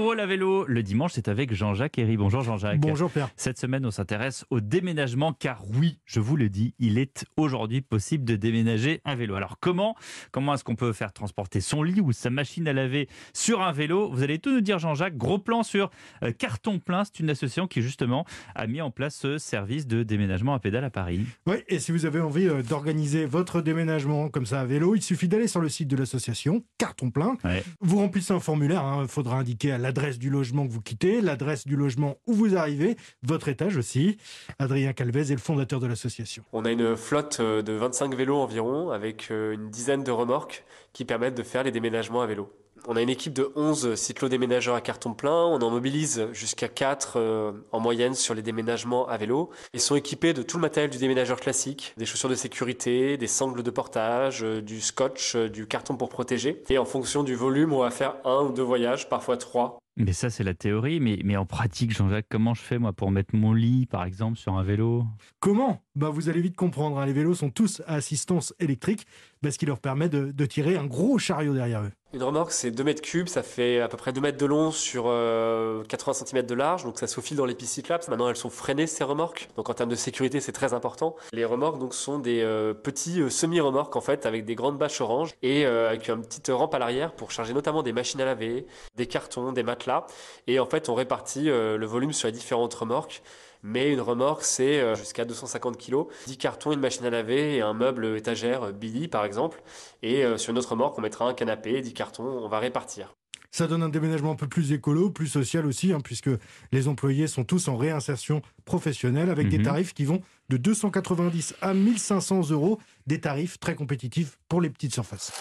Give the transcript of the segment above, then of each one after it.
roule à vélo le dimanche, c'est avec Jean-Jacques Herry. Bonjour Jean-Jacques. Bonjour Pierre. Cette semaine, on s'intéresse au déménagement car oui, je vous le dis, il est aujourd'hui possible de déménager un vélo. Alors comment Comment est-ce qu'on peut faire transporter son lit ou sa machine à laver sur un vélo? Vous allez tout nous dire Jean-Jacques. Gros plan sur euh, Carton Plein, c'est une association qui justement a mis en place ce service de déménagement à pédale à Paris. Oui, et si vous avez envie euh, d'organiser votre déménagement comme ça à vélo, il suffit d'aller sur le site de l'association Carton Plein. Ouais. Vous remplissez un formulaire, hein. il faudra indiquer l'adresse du logement que vous quittez, l'adresse du logement où vous arrivez, votre étage aussi. Adrien Calvez est le fondateur de l'association. On a une flotte euh, de 25 vélos environ, avec euh, une dizaine de remorques qui permettent de faire les déménagements à vélo. On a une équipe de 11 cyclo-déménageurs à carton plein. On en mobilise jusqu'à 4 euh, en moyenne sur les déménagements à vélo. Ils sont équipés de tout le matériel du déménageur classique, des chaussures de sécurité, des sangles de portage, du scotch, du carton pour protéger. Et en fonction du volume, on va faire un ou deux voyages, parfois trois. Mais ça, c'est la théorie. Mais, en pratique, Jean-Jacques, comment je fais moi pour mettre mon lit, par exemple, sur un vélo? Comment? Bah, Vous allez vite comprendre, hein. les vélos sont tous à assistance électrique, ce qui leur permet de tirer un gros chariot derrière eux. Une remorque, c'est 2 mètres cubes, ça fait à peu près 2 mètres de long sur euh, 80 cm de large, donc ça se faufile dans les pistes cyclables. Maintenant, elles sont freinées, ces remorques. Donc en termes de sécurité, c'est très important. Les remorques donc, sont des euh, petits euh, semi-remorques, en fait, avec des grandes bâches oranges et euh, avec une petite rampe à l'arrière pour charger notamment des machines à laver, des cartons, des matelas. Et en fait, on répartit euh, le volume sur les différentes remorques. Mais une remorque, c'est euh, jusqu'à 250 kg, 10 cartons, une machine à laver et un meuble étagère, euh, Billy par exemple. Et euh, sur une autre remorque, on mettra un canapé, 10 cartons, on va répartir. Ça donne un déménagement un peu plus écolo, plus social aussi, hein, puisque les employés sont tous en réinsertion professionnelle avec des Mhm. tarifs qui vont de 290 à 1500 euros, des tarifs très compétitifs pour les petites surfaces.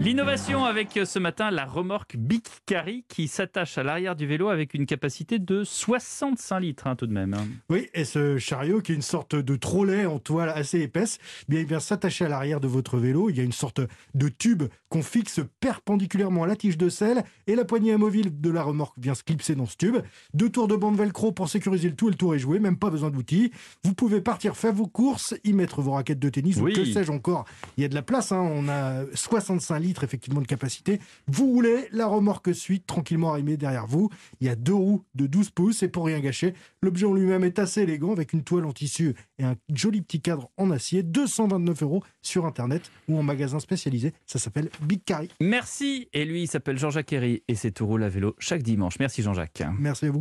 L'innovation avec euh, ce matin la remorque Big Carry qui s'attache à l'arrière du vélo avec une capacité de 65 litres hein, tout de même. hein. Oui, et ce chariot, qui est une sorte de trolley en toile assez épaisse, bien, il vient s'attacher à l'arrière de votre vélo. Il y a une sorte de tube qu'on fixe perpendiculairement à la tige de selle et la poignée amovible de la remorque vient se clipser dans ce tube. Deux tours de bande velcro pour sécuriser le tout et le tour est joué, même pas besoin d'outils. Vous pouvez partir faire vos courses, y mettre vos raquettes de tennis Oui. ou que sais-je encore. Il y a de la place, hein. on a 65 litres effectivement de capacité. Vous roulez, la remorque suit tranquillement arrimée derrière vous. Il y a deux roues de 12 pouces et pour rien gâcher, l'objet en lui-même est assez élégant avec une toile en tissu et un joli petit cadre en acier. 229 euros sur internet ou en magasin spécialisé. Ça s'appelle Big Carry. Merci et lui il s'appelle Jean-Jacques Herry et c'est tout roule à vélo chaque dimanche. Merci Jean-Jacques. Merci à vous.